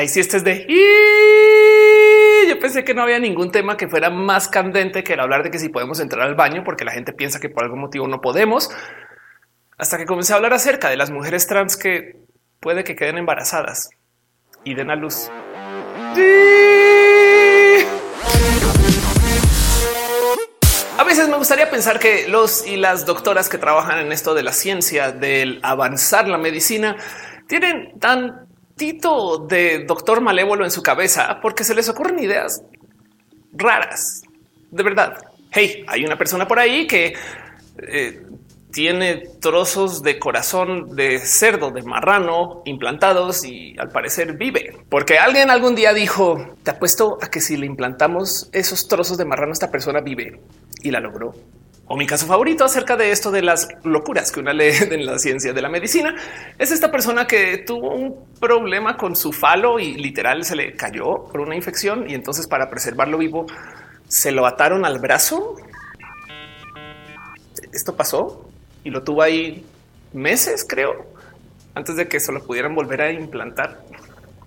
Ahí sí este es de yo pensé que no había ningún tema que fuera más candente que el hablar de que si podemos entrar al baño porque la gente piensa que por algún motivo no podemos. Hasta que comencé a hablar acerca de las mujeres trans que puede que queden embarazadas y den a luz. A veces me gustaría pensar que los y las doctoras que trabajan en esto de la ciencia, del avanzar la medicina, tienen tan de doctor malévolo en su cabeza porque se les ocurren ideas raras. De verdad. Hey, hay una persona por ahí que eh, tiene trozos de corazón de cerdo, de marrano implantados y al parecer vive. Porque alguien algún día dijo, te apuesto a que si le implantamos esos trozos de marrano, esta persona vive y la logró o mi caso favorito acerca de esto de las locuras que una lee en la ciencia de la medicina es esta persona que tuvo un problema con su falo y literal se le cayó por una infección y entonces para preservarlo vivo se lo ataron al brazo. Esto pasó y lo tuvo ahí meses, creo, antes de que se lo pudieran volver a implantar.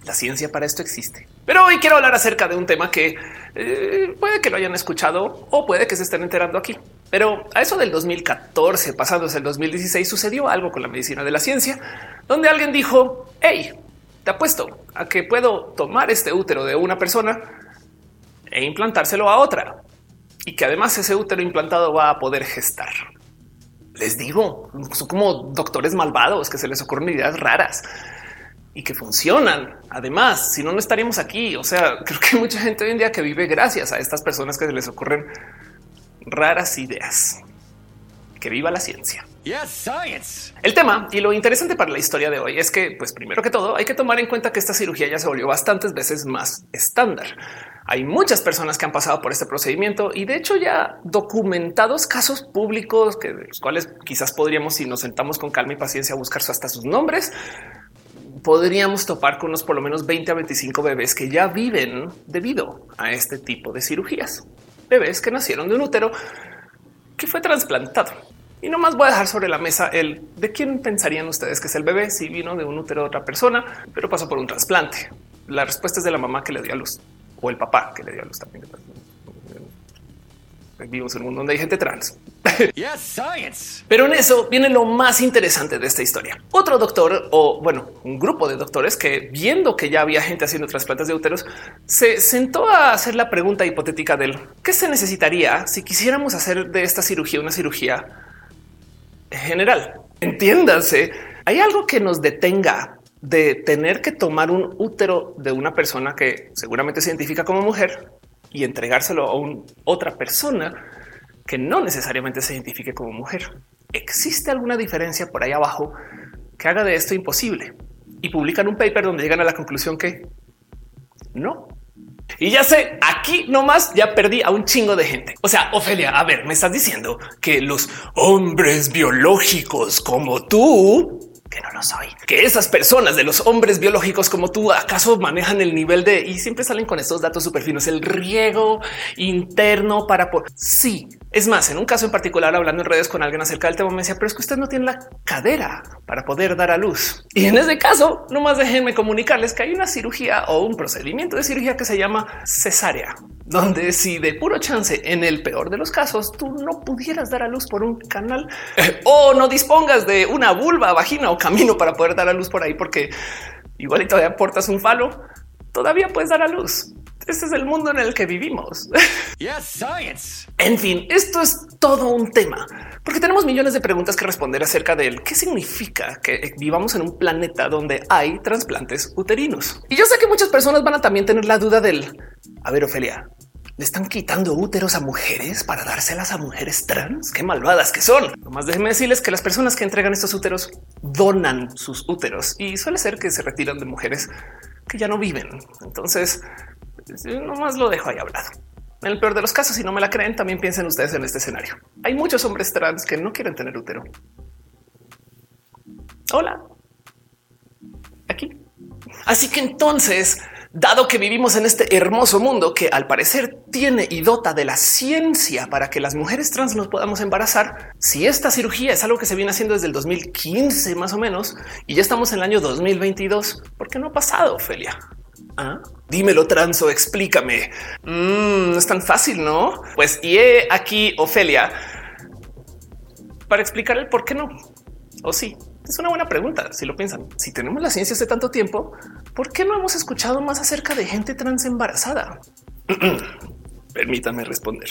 La ciencia para esto existe. Pero hoy quiero hablar acerca de un tema que eh, puede que lo hayan escuchado o puede que se estén enterando aquí. Pero a eso del 2014, pasándose el 2016, sucedió algo con la medicina de la ciencia, donde alguien dijo, hey, te apuesto a que puedo tomar este útero de una persona e implantárselo a otra y que además ese útero implantado va a poder gestar. Les digo, son como doctores malvados que se les ocurren ideas raras y que funcionan. Además, si no, no estaríamos aquí. O sea, creo que hay mucha gente hoy en día que vive gracias a estas personas que se les ocurren raras ideas. Que viva la ciencia. El tema y lo interesante para la historia de hoy es que, pues primero que todo, hay que tomar en cuenta que esta cirugía ya se volvió bastantes veces más estándar. Hay muchas personas que han pasado por este procedimiento y de hecho ya documentados casos públicos que los cuales quizás podríamos, si nos sentamos con calma y paciencia, buscar hasta sus nombres, podríamos topar con unos por lo menos 20 a 25 bebés que ya viven debido a este tipo de cirugías bebés que nacieron de un útero que fue trasplantado. Y no más voy a dejar sobre la mesa el de quién pensarían ustedes que es el bebé si vino de un útero de otra persona, pero pasó por un trasplante. La respuesta es de la mamá que le dio a luz o el papá que le dio a luz también. Vivimos en un mundo donde hay gente trans. Pero en eso viene lo más interesante de esta historia. Otro doctor o bueno, un grupo de doctores que viendo que ya había gente haciendo trasplantes de úteros, se sentó a hacer la pregunta hipotética del qué se necesitaría si quisiéramos hacer de esta cirugía una cirugía general. Entiéndanse, hay algo que nos detenga de tener que tomar un útero de una persona que seguramente se identifica como mujer y entregárselo a otra persona que no necesariamente se identifique como mujer. ¿Existe alguna diferencia por ahí abajo que haga de esto imposible? Y publican un paper donde llegan a la conclusión que no. Y ya sé, aquí nomás ya perdí a un chingo de gente. O sea, Ofelia, a ver, me estás diciendo que los hombres biológicos como tú que no lo soy, que esas personas de los hombres biológicos como tú acaso manejan el nivel de y siempre salen con estos datos súper finos, el riego interno para por sí. Es más, en un caso en particular, hablando en redes con alguien acerca del tema, me decía, pero es que usted no tiene la cadera para poder dar a luz. Y en ese caso, nomás déjenme comunicarles que hay una cirugía o un procedimiento de cirugía que se llama cesárea, donde si de puro chance, en el peor de los casos, tú no pudieras dar a luz por un canal o no dispongas de una vulva, vagina o camino para poder dar a luz por ahí, porque igual y todavía portas un falo, todavía puedes dar a luz. Este es el mundo en el que vivimos. En fin, esto es todo un tema, porque tenemos millones de preguntas que responder acerca de él. ¿Qué significa que vivamos en un planeta donde hay trasplantes uterinos? Y yo sé que muchas personas van a también tener la duda del, a ver, Ofelia, le están quitando úteros a mujeres para dárselas a mujeres trans. Qué malvadas que son. Nomás déjenme decirles que las personas que entregan estos úteros donan sus úteros y suele ser que se retiran de mujeres que ya no viven. Entonces, nomás lo dejo ahí hablado. En el peor de los casos, si no me la creen, también piensen ustedes en este escenario. Hay muchos hombres trans que no quieren tener útero. Hola. Aquí. Así que entonces dado que vivimos en este hermoso mundo que al parecer tiene y dota de la ciencia para que las mujeres trans nos podamos embarazar, si esta cirugía es algo que se viene haciendo desde el 2015 más o menos y ya estamos en el año 2022, ¿por qué no ha pasado, Ophelia? ¿Ah? Dímelo, transo, explícame. Mm, no es tan fácil, ¿no? Pues y he aquí Ofelia para explicar el por qué no. O sí, es una buena pregunta. Si lo piensan, si tenemos la ciencia hace tanto tiempo, ¿por qué no hemos escuchado más acerca de gente trans embarazada? Permítame responder.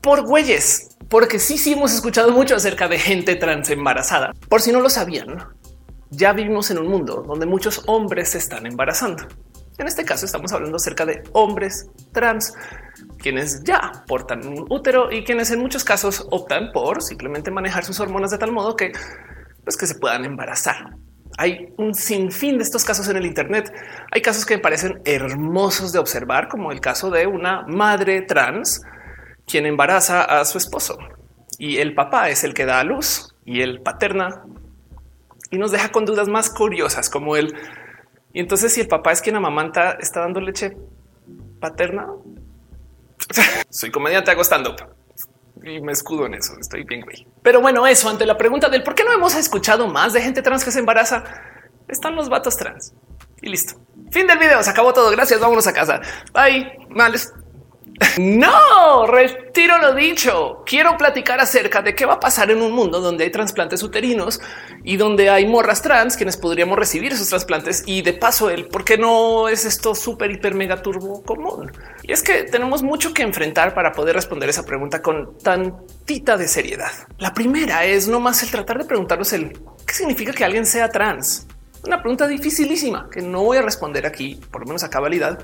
Por güeyes, porque sí, sí hemos escuchado mucho acerca de gente trans embarazada. Por si no lo sabían, ya vivimos en un mundo donde muchos hombres se están embarazando. En este caso estamos hablando acerca de hombres trans, quienes ya portan un útero y quienes en muchos casos optan por simplemente manejar sus hormonas de tal modo que, pues, que se puedan embarazar. Hay un sinfín de estos casos en el Internet. Hay casos que me parecen hermosos de observar, como el caso de una madre trans quien embaraza a su esposo y el papá es el que da a luz y el paterna y nos deja con dudas más curiosas como el y entonces si el papá es quien amamanta, está dando leche paterna. Soy comediante hago stand up y me escudo en eso. Estoy bien, güey. Pero bueno, eso ante la pregunta del por qué no hemos escuchado más de gente trans que se embaraza, están los vatos trans y listo. Fin del video. Se acabó todo. Gracias. Vámonos a casa. Bye. Males. No, retiro lo dicho. Quiero platicar acerca de qué va a pasar en un mundo donde hay trasplantes uterinos y donde hay morras trans quienes podríamos recibir esos trasplantes y de paso el por qué no es esto súper hiper mega turbo común. Y es que tenemos mucho que enfrentar para poder responder esa pregunta con tantita de seriedad. La primera es no más el tratar de preguntarnos el qué significa que alguien sea trans. Una pregunta dificilísima que no voy a responder aquí, por lo menos a cabalidad,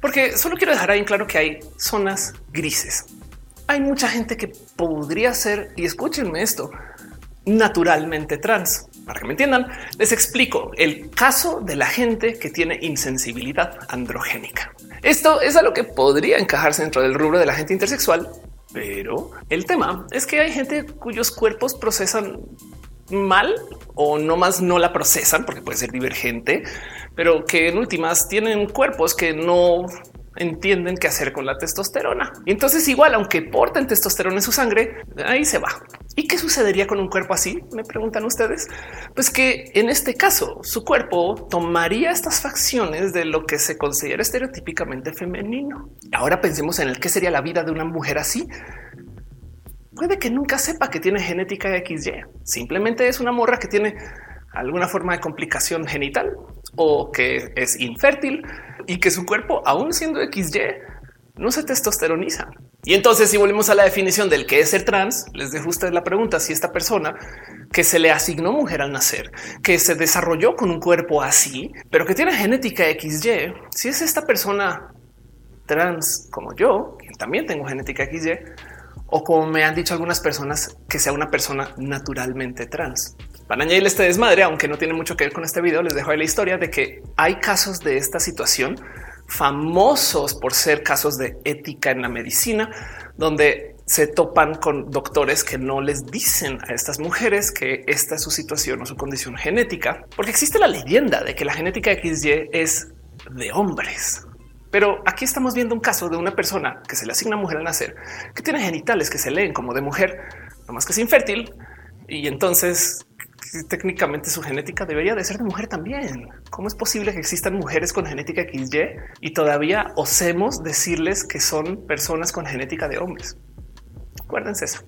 porque solo quiero dejar ahí en claro que hay zonas grises. Hay mucha gente que podría ser, y escúchenme esto, naturalmente trans. Para que me entiendan, les explico el caso de la gente que tiene insensibilidad androgénica. Esto es a lo que podría encajarse dentro del rubro de la gente intersexual, pero el tema es que hay gente cuyos cuerpos procesan mal o no más no la procesan porque puede ser divergente, pero que en últimas tienen cuerpos que no entienden qué hacer con la testosterona. Y entonces igual, aunque porten testosterona en su sangre, ahí se va. ¿Y qué sucedería con un cuerpo así? Me preguntan ustedes. Pues que en este caso su cuerpo tomaría estas facciones de lo que se considera estereotípicamente femenino. Ahora pensemos en el qué sería la vida de una mujer así puede que nunca sepa que tiene genética XY. Simplemente es una morra que tiene alguna forma de complicación genital o que es infértil y que su cuerpo, aún siendo XY, no se testosteroniza. Y entonces, si volvemos a la definición del que es ser trans, les dejo ustedes la pregunta si esta persona que se le asignó mujer al nacer, que se desarrolló con un cuerpo así, pero que tiene genética XY, si es esta persona trans como yo, que también tengo genética XY, o como me han dicho algunas personas, que sea una persona naturalmente trans. Para añadir este desmadre, aunque no tiene mucho que ver con este video, les dejo ahí la historia de que hay casos de esta situación famosos por ser casos de ética en la medicina, donde se topan con doctores que no les dicen a estas mujeres que esta es su situación o su condición genética, porque existe la leyenda de que la genética XY es de hombres. Pero aquí estamos viendo un caso de una persona que se le asigna mujer al nacer, que tiene genitales que se leen como de mujer, no más que es infértil. Y entonces técnicamente su genética debería de ser de mujer también. ¿Cómo es posible que existan mujeres con genética XY y todavía osemos decirles que son personas con genética de hombres? Acuérdense eso.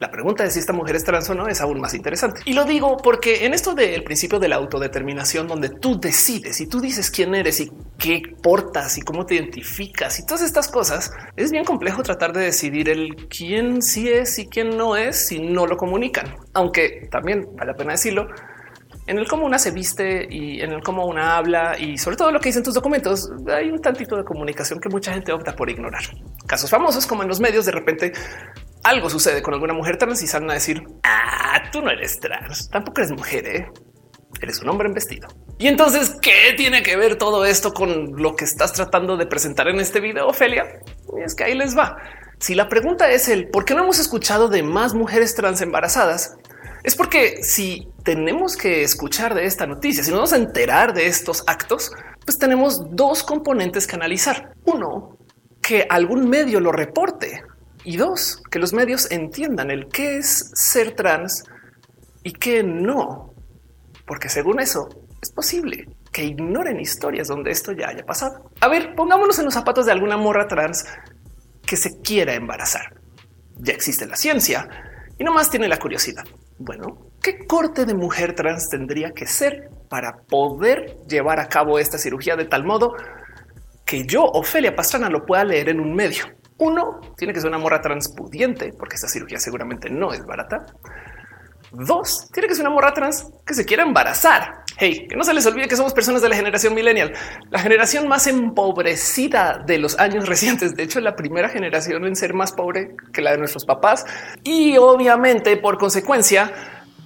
La pregunta de si esta mujer es trans o no es aún más interesante. Y lo digo porque en esto del principio de la autodeterminación, donde tú decides y tú dices quién eres y qué portas y cómo te identificas y todas estas cosas, es bien complejo tratar de decidir el quién sí es y quién no es si no lo comunican. Aunque también vale la pena decirlo, en el cómo una se viste y en el cómo una habla y sobre todo lo que dicen tus documentos, hay un tantito de comunicación que mucha gente opta por ignorar. Casos famosos como en los medios de repente algo sucede con alguna mujer trans y salen a decir, ah, tú no eres trans, tampoco eres mujer, ¿eh? eres un hombre en vestido. Y entonces, ¿qué tiene que ver todo esto con lo que estás tratando de presentar en este video, Ophelia? Y es que ahí les va. Si la pregunta es el por qué no hemos escuchado de más mujeres trans embarazadas, es porque si tenemos que escuchar de esta noticia, si nos vamos a enterar de estos actos, pues tenemos dos componentes que analizar. Uno, que algún medio lo reporte y dos, que los medios entiendan el qué es ser trans y qué no, porque según eso es posible que ignoren historias donde esto ya haya pasado. A ver, pongámonos en los zapatos de alguna morra trans que se quiera embarazar. Ya existe la ciencia y no más tiene la curiosidad. Bueno, ¿qué corte de mujer trans tendría que ser para poder llevar a cabo esta cirugía de tal modo que yo, Ofelia Pastrana, lo pueda leer en un medio? Uno, tiene que ser una morra transpudiente, porque esta cirugía seguramente no es barata. Dos, tiene que ser una morra trans que se quiera embarazar. Hey, que no se les olvide que somos personas de la generación millennial, la generación más empobrecida de los años recientes. De hecho, la primera generación en ser más pobre que la de nuestros papás. Y obviamente, por consecuencia,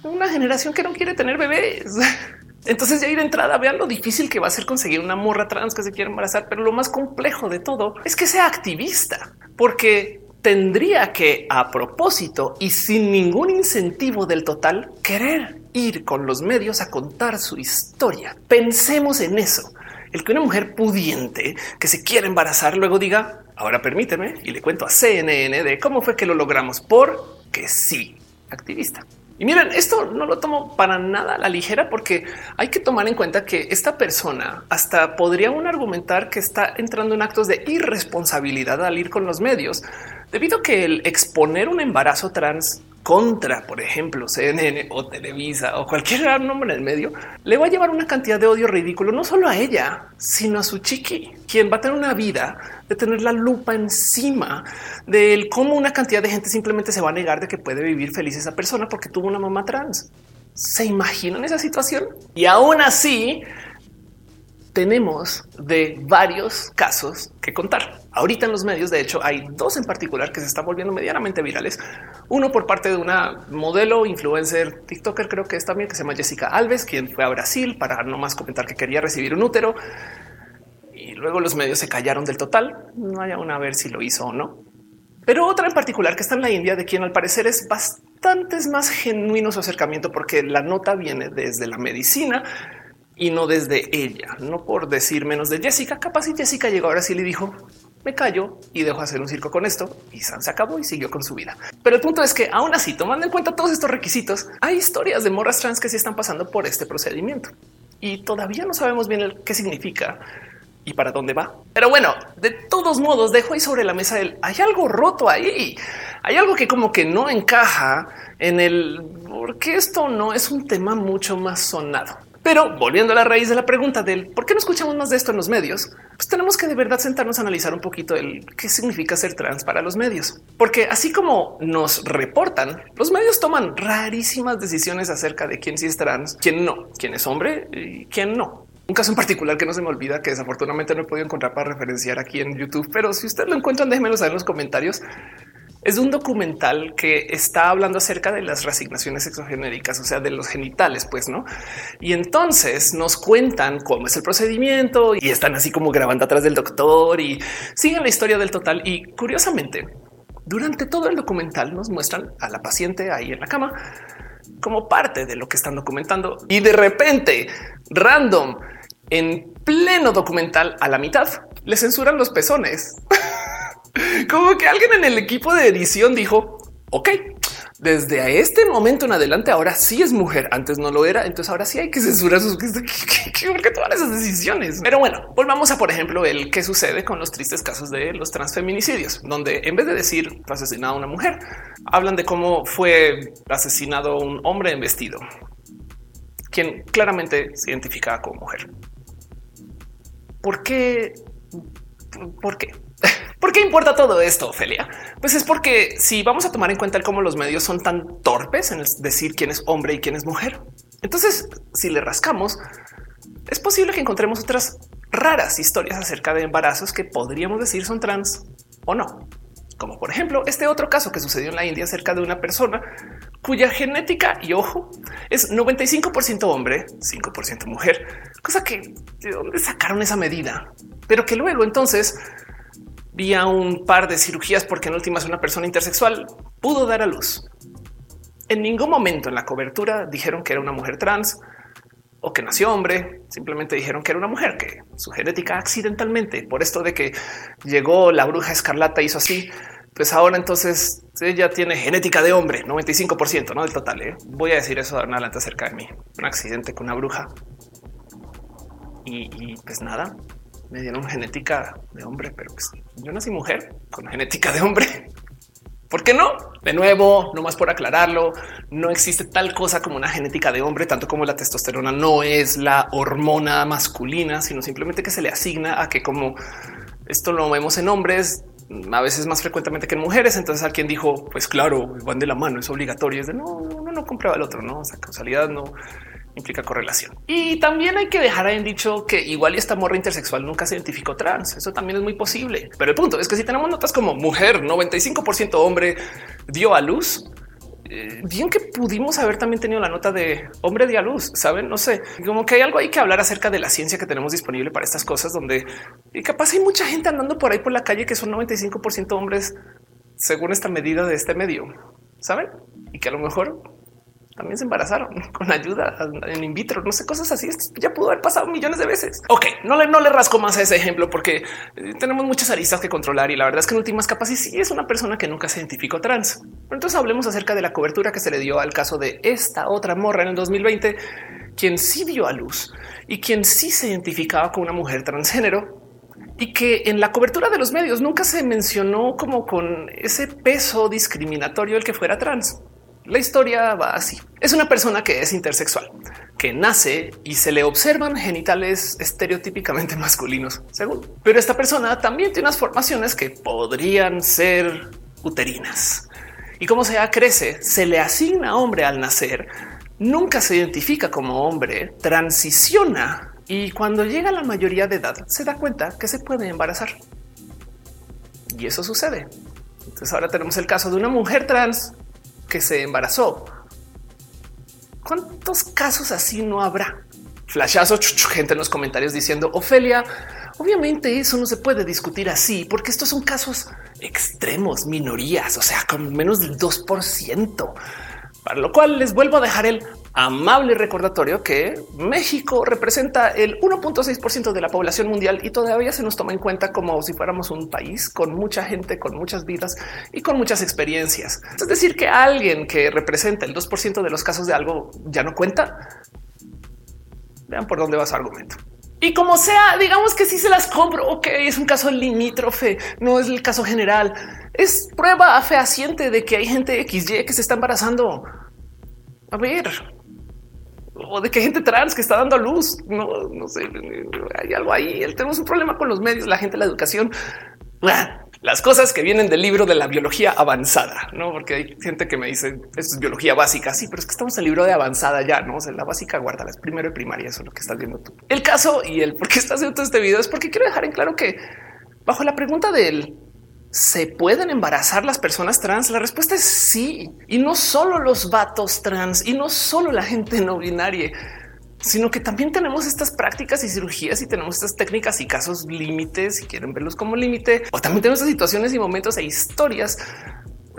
una generación que no quiere tener bebés. Entonces ya ir de entrada, vean lo difícil que va a ser conseguir una morra trans que se quiera embarazar, pero lo más complejo de todo es que sea activista, porque tendría que a propósito y sin ningún incentivo del total querer ir con los medios a contar su historia. Pensemos en eso. El que una mujer pudiente que se quiere embarazar luego diga, ahora permíteme y le cuento a CNN de cómo fue que lo logramos porque sí, activista. Y miren, esto no lo tomo para nada a la ligera porque hay que tomar en cuenta que esta persona hasta podría un argumentar que está entrando en actos de irresponsabilidad al ir con los medios, debido a que el exponer un embarazo trans contra, por ejemplo, CNN o Televisa o cualquier nombre en el medio, le va a llevar una cantidad de odio ridículo, no solo a ella, sino a su chiqui, quien va a tener una vida de tener la lupa encima del cómo una cantidad de gente simplemente se va a negar de que puede vivir feliz esa persona porque tuvo una mamá trans. ¿Se imaginan esa situación? Y aún así, tenemos de varios casos que contar. Ahorita en los medios, de hecho, hay dos en particular que se están volviendo medianamente virales. Uno por parte de una modelo, influencer, TikToker, creo que es también, que se llama Jessica Alves, quien fue a Brasil para no más comentar que quería recibir un útero. Y luego los medios se callaron del total. No hay aún a ver si lo hizo o no. Pero otra en particular que está en la India, de quien al parecer es bastante más genuino su acercamiento, porque la nota viene desde la medicina y no desde ella, no por decir menos de Jessica. Capaz y Jessica llegó ahora sí le dijo me callo y dejo hacer un circo con esto y San se acabó y siguió con su vida. Pero el punto es que aún así, tomando en cuenta todos estos requisitos, hay historias de morras trans que sí están pasando por este procedimiento y todavía no sabemos bien qué significa y para dónde va. Pero bueno, de todos modos, dejo ahí sobre la mesa el hay algo roto ahí. Hay algo que como que no encaja en el porque esto no es un tema mucho más sonado. Pero volviendo a la raíz de la pregunta del por qué no escuchamos más de esto en los medios, pues tenemos que de verdad sentarnos a analizar un poquito el qué significa ser trans para los medios, porque así como nos reportan, los medios toman rarísimas decisiones acerca de quién sí es trans, quién no, quién es hombre y quién no. Un caso en particular que no se me olvida, que desafortunadamente no he podido encontrar para referenciar aquí en YouTube, pero si ustedes lo encuentran, déjenmelo saber en los comentarios. Es un documental que está hablando acerca de las resignaciones exogenéricas, o sea, de los genitales, pues no. Y entonces nos cuentan cómo es el procedimiento y están así como grabando atrás del doctor y siguen la historia del total. Y curiosamente, durante todo el documental nos muestran a la paciente ahí en la cama como parte de lo que están documentando y de repente, random, en pleno documental a la mitad, le censuran los pezones. Como que alguien en el equipo de edición dijo, ok, desde este momento en adelante ahora sí es mujer, antes no lo era, entonces ahora sí hay que censurar sus porque todas esas decisiones. Pero bueno, volvamos a por ejemplo el que sucede con los tristes casos de los transfeminicidios, donde en vez de decir asesinado a una mujer, hablan de cómo fue asesinado un hombre en vestido, quien claramente se identifica como mujer. ¿Por qué? ¿Por qué? ¿Por qué importa todo esto, Ophelia? Pues es porque si vamos a tomar en cuenta cómo los medios son tan torpes en decir quién es hombre y quién es mujer, entonces si le rascamos, es posible que encontremos otras raras historias acerca de embarazos que podríamos decir son trans o no. Como por ejemplo este otro caso que sucedió en la India acerca de una persona cuya genética y ojo es 95% hombre, 5% mujer, cosa que de dónde sacaron esa medida, pero que luego entonces vía un par de cirugías porque en últimas una persona intersexual pudo dar a luz. En ningún momento en la cobertura dijeron que era una mujer trans o que nació hombre, simplemente dijeron que era una mujer, que su genética accidentalmente, por esto de que llegó la bruja escarlata, hizo así, pues ahora entonces ella tiene genética de hombre, 95% ¿no? del total. ¿eh? Voy a decir eso adelante acerca de mí, un accidente con una bruja. y, pues nada, me dieron genética de hombre, pero pues yo nací mujer con genética de hombre. ¿Por qué no? De nuevo, no más por aclararlo, no existe tal cosa como una genética de hombre, tanto como la testosterona no es la hormona masculina, sino simplemente que se le asigna a que como esto lo vemos en hombres, a veces más frecuentemente que en mujeres. Entonces alguien dijo, pues claro, van de la mano, es obligatorio. Es de no, uno no comprueba el otro, no, o sea, causalidad no implica correlación. Y también hay que dejar en dicho que igual esta morra intersexual nunca se identificó trans. Eso también es muy posible. Pero el punto es que si tenemos notas como mujer, 95% hombre dio a luz, eh, bien que pudimos haber también tenido la nota de hombre de a luz, saben? No sé, como que hay algo hay que hablar acerca de la ciencia que tenemos disponible para estas cosas, donde y capaz hay mucha gente andando por ahí por la calle que son 95% hombres según esta medida de este medio, saben? Y que a lo mejor también se embarazaron con ayuda en in vitro, no sé, cosas así. ya pudo haber pasado millones de veces. Ok, no le, no le rasco más a ese ejemplo porque eh, tenemos muchas aristas que controlar y la verdad es que en últimas capas sí, es una persona que nunca se identificó trans. Pero entonces hablemos acerca de la cobertura que se le dio al caso de esta otra morra en el 2020, quien sí dio a luz y quien sí se identificaba con una mujer transgénero y que en la cobertura de los medios nunca se mencionó como con ese peso discriminatorio el que fuera trans. La historia va así. Es una persona que es intersexual, que nace y se le observan genitales estereotípicamente masculinos, según. Pero esta persona también tiene unas formaciones que podrían ser uterinas. Y como sea crece, se le asigna hombre al nacer, nunca se identifica como hombre, transiciona y cuando llega a la mayoría de edad se da cuenta que se puede embarazar. Y eso sucede. Entonces ahora tenemos el caso de una mujer trans que se embarazó. ¿Cuántos casos así no habrá? Flashazo, gente en los comentarios diciendo Ofelia, obviamente eso no se puede discutir así porque estos son casos extremos, minorías, o sea, con menos del 2%. Para lo cual les vuelvo a dejar el amable recordatorio que México representa el 1.6% de la población mundial y todavía se nos toma en cuenta como si fuéramos un país con mucha gente, con muchas vidas y con muchas experiencias. Es decir, que alguien que representa el 2% de los casos de algo ya no cuenta. Vean por dónde va su argumento. Y como sea, digamos que si se las compro, ok, es un caso limítrofe, no es el caso general. Es prueba fehaciente de que hay gente XY que se está embarazando. A ver, o de que gente trans que está dando a luz. No, no sé, hay algo ahí. Tenemos un problema con los medios, la gente, la educación. Las cosas que vienen del libro de la biología avanzada, no? Porque hay gente que me dice esto es biología básica. Sí, pero es que estamos en el libro de avanzada ya, no? O sea, la básica guarda las primero y primaria. Eso es lo que estás viendo tú. El caso y el por qué estás haciendo este video es porque quiero dejar en claro que bajo la pregunta del ¿Se pueden embarazar las personas trans? La respuesta es sí. Y no solo los vatos trans y no solo la gente no binaria, sino que también tenemos estas prácticas y cirugías y tenemos estas técnicas y casos límites, si quieren verlos como límite, o también tenemos situaciones y momentos e historias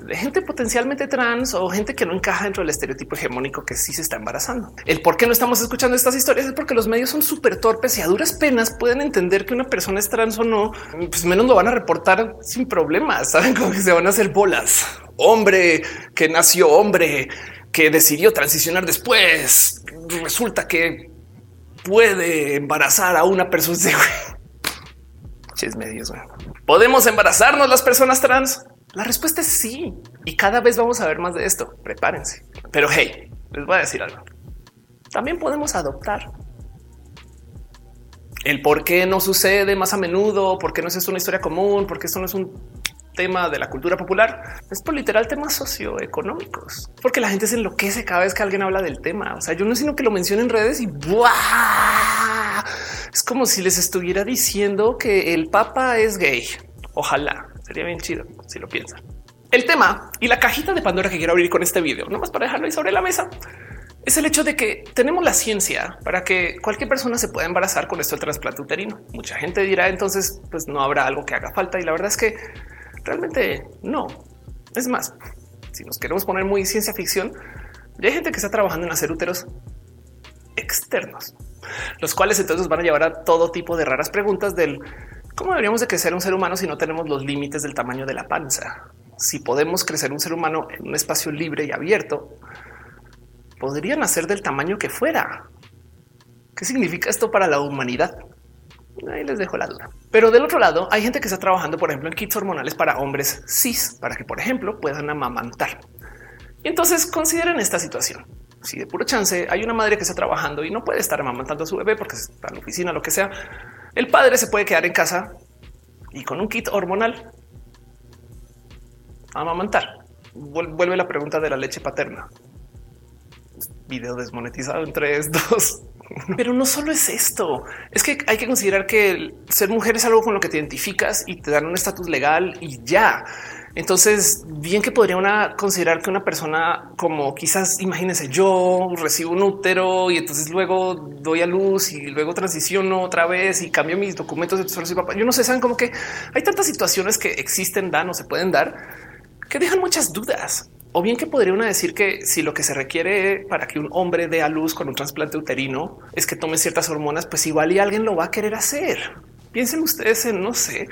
de gente potencialmente trans o gente que no encaja dentro del estereotipo hegemónico que sí se está embarazando. El por qué no estamos escuchando estas historias es porque los medios son súper torpes y a duras penas pueden entender que una persona es trans o no, pues menos lo van a reportar sin problemas. Saben cómo se van a hacer bolas. Hombre que nació hombre, que decidió transicionar después. Resulta que puede embarazar a una persona. Ches medios. ¿Podemos embarazarnos las personas trans? La respuesta es sí. Y cada vez vamos a ver más de esto. Prepárense. Pero hey, les voy a decir algo. También podemos adoptar. El por qué no sucede más a menudo, por qué no es una historia común, porque esto no es un tema de la cultura popular, es por literal temas socioeconómicos, porque la gente se enloquece cada vez que alguien habla del tema. O sea, yo no sino que lo menciono en redes y es como si les estuviera diciendo que el papa es gay. Ojalá Sería bien chido si lo piensan. El tema y la cajita de Pandora que quiero abrir con este video, nomás para dejarlo ahí sobre la mesa, es el hecho de que tenemos la ciencia para que cualquier persona se pueda embarazar con esto del trasplante uterino. Mucha gente dirá entonces, pues no habrá algo que haga falta. Y la verdad es que realmente no. Es más, si nos queremos poner muy ciencia ficción, ya hay gente que está trabajando en hacer úteros externos, los cuales entonces van a llevar a todo tipo de raras preguntas del ¿Cómo deberíamos de crecer un ser humano si no tenemos los límites del tamaño de la panza? Si podemos crecer un ser humano en un espacio libre y abierto, podrían hacer del tamaño que fuera. ¿Qué significa esto para la humanidad? Ahí les dejo la duda. Pero del otro lado, hay gente que está trabajando, por ejemplo, en kits hormonales para hombres cis, para que, por ejemplo, puedan amamantar. Y entonces consideren esta situación. Si de puro chance hay una madre que está trabajando y no puede estar amamantando a su bebé porque está en la oficina, lo que sea, el padre se puede quedar en casa y con un kit hormonal amamantar. Vuelve la pregunta de la leche paterna. Video desmonetizado en 3, 2. Pero no solo es esto, es que hay que considerar que ser mujer es algo con lo que te identificas y te dan un estatus legal y ya. Entonces, bien que podría una considerar que una persona como quizás imagínense yo recibo un útero y entonces luego doy a luz y luego transiciono otra vez y cambio mis documentos de soy papá. Yo no sé, saben como que hay tantas situaciones que existen, dan o se pueden dar que dejan muchas dudas. O bien que podría una decir que si lo que se requiere para que un hombre dé a luz con un trasplante uterino es que tome ciertas hormonas, pues igual y alguien lo va a querer hacer. Piensen ustedes en, no sé,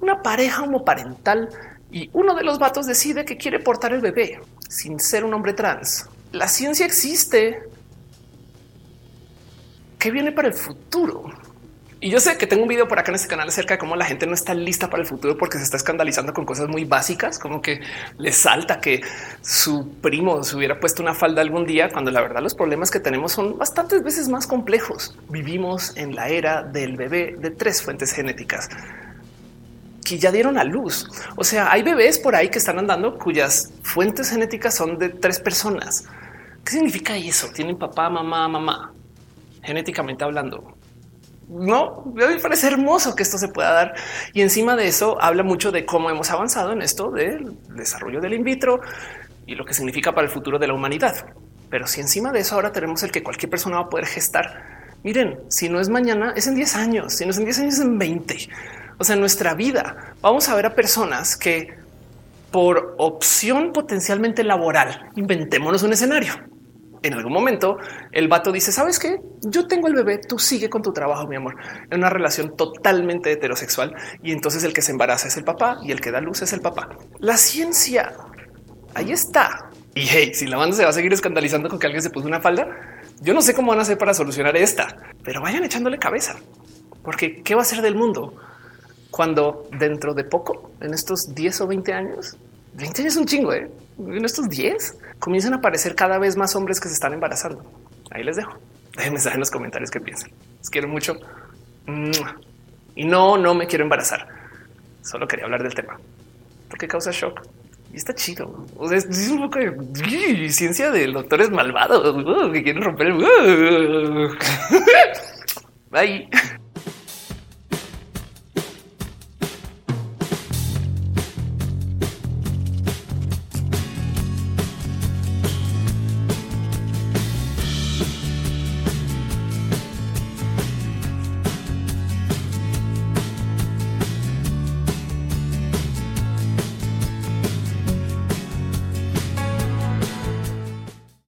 una pareja homoparental y uno de los vatos decide que quiere portar el bebé sin ser un hombre trans. La ciencia existe. ¿Qué viene para el futuro? Y yo sé que tengo un video por acá en este canal acerca de cómo la gente no está lista para el futuro porque se está escandalizando con cosas muy básicas, como que le salta que su primo se hubiera puesto una falda algún día, cuando la verdad los problemas que tenemos son bastantes veces más complejos. Vivimos en la era del bebé de tres fuentes genéticas que ya dieron a luz. O sea, hay bebés por ahí que están andando cuyas fuentes genéticas son de tres personas. ¿Qué significa eso? Tienen papá, mamá, mamá, genéticamente hablando no me parece hermoso que esto se pueda dar. Y encima de eso habla mucho de cómo hemos avanzado en esto del desarrollo del in vitro y lo que significa para el futuro de la humanidad. Pero si encima de eso ahora tenemos el que cualquier persona va a poder gestar, miren, si no es mañana, es en 10 años, si no es en 10 años, es en 20. O sea, en nuestra vida vamos a ver a personas que por opción potencialmente laboral, inventémonos un escenario en algún momento el vato dice, sabes qué? Yo tengo el bebé, tú sigue con tu trabajo, mi amor, en una relación totalmente heterosexual. Y entonces el que se embaraza es el papá y el que da luz es el papá. La ciencia ahí está. Y hey, si la banda se va a seguir escandalizando con que alguien se puso una falda, yo no sé cómo van a hacer para solucionar esta, pero vayan echándole cabeza, porque qué va a ser del mundo cuando dentro de poco, en estos 10 o 20 años, 20 años es un chingo, ¿eh? en estos 10 comienzan a aparecer cada vez más hombres que se están embarazando. Ahí les dejo. Déjenme saber en los comentarios qué piensan. Les quiero mucho. Y no, no me quiero embarazar. Solo quería hablar del tema porque causa shock y está chido. O sea, es un poco de ciencia de doctores malvados que quieren romper el.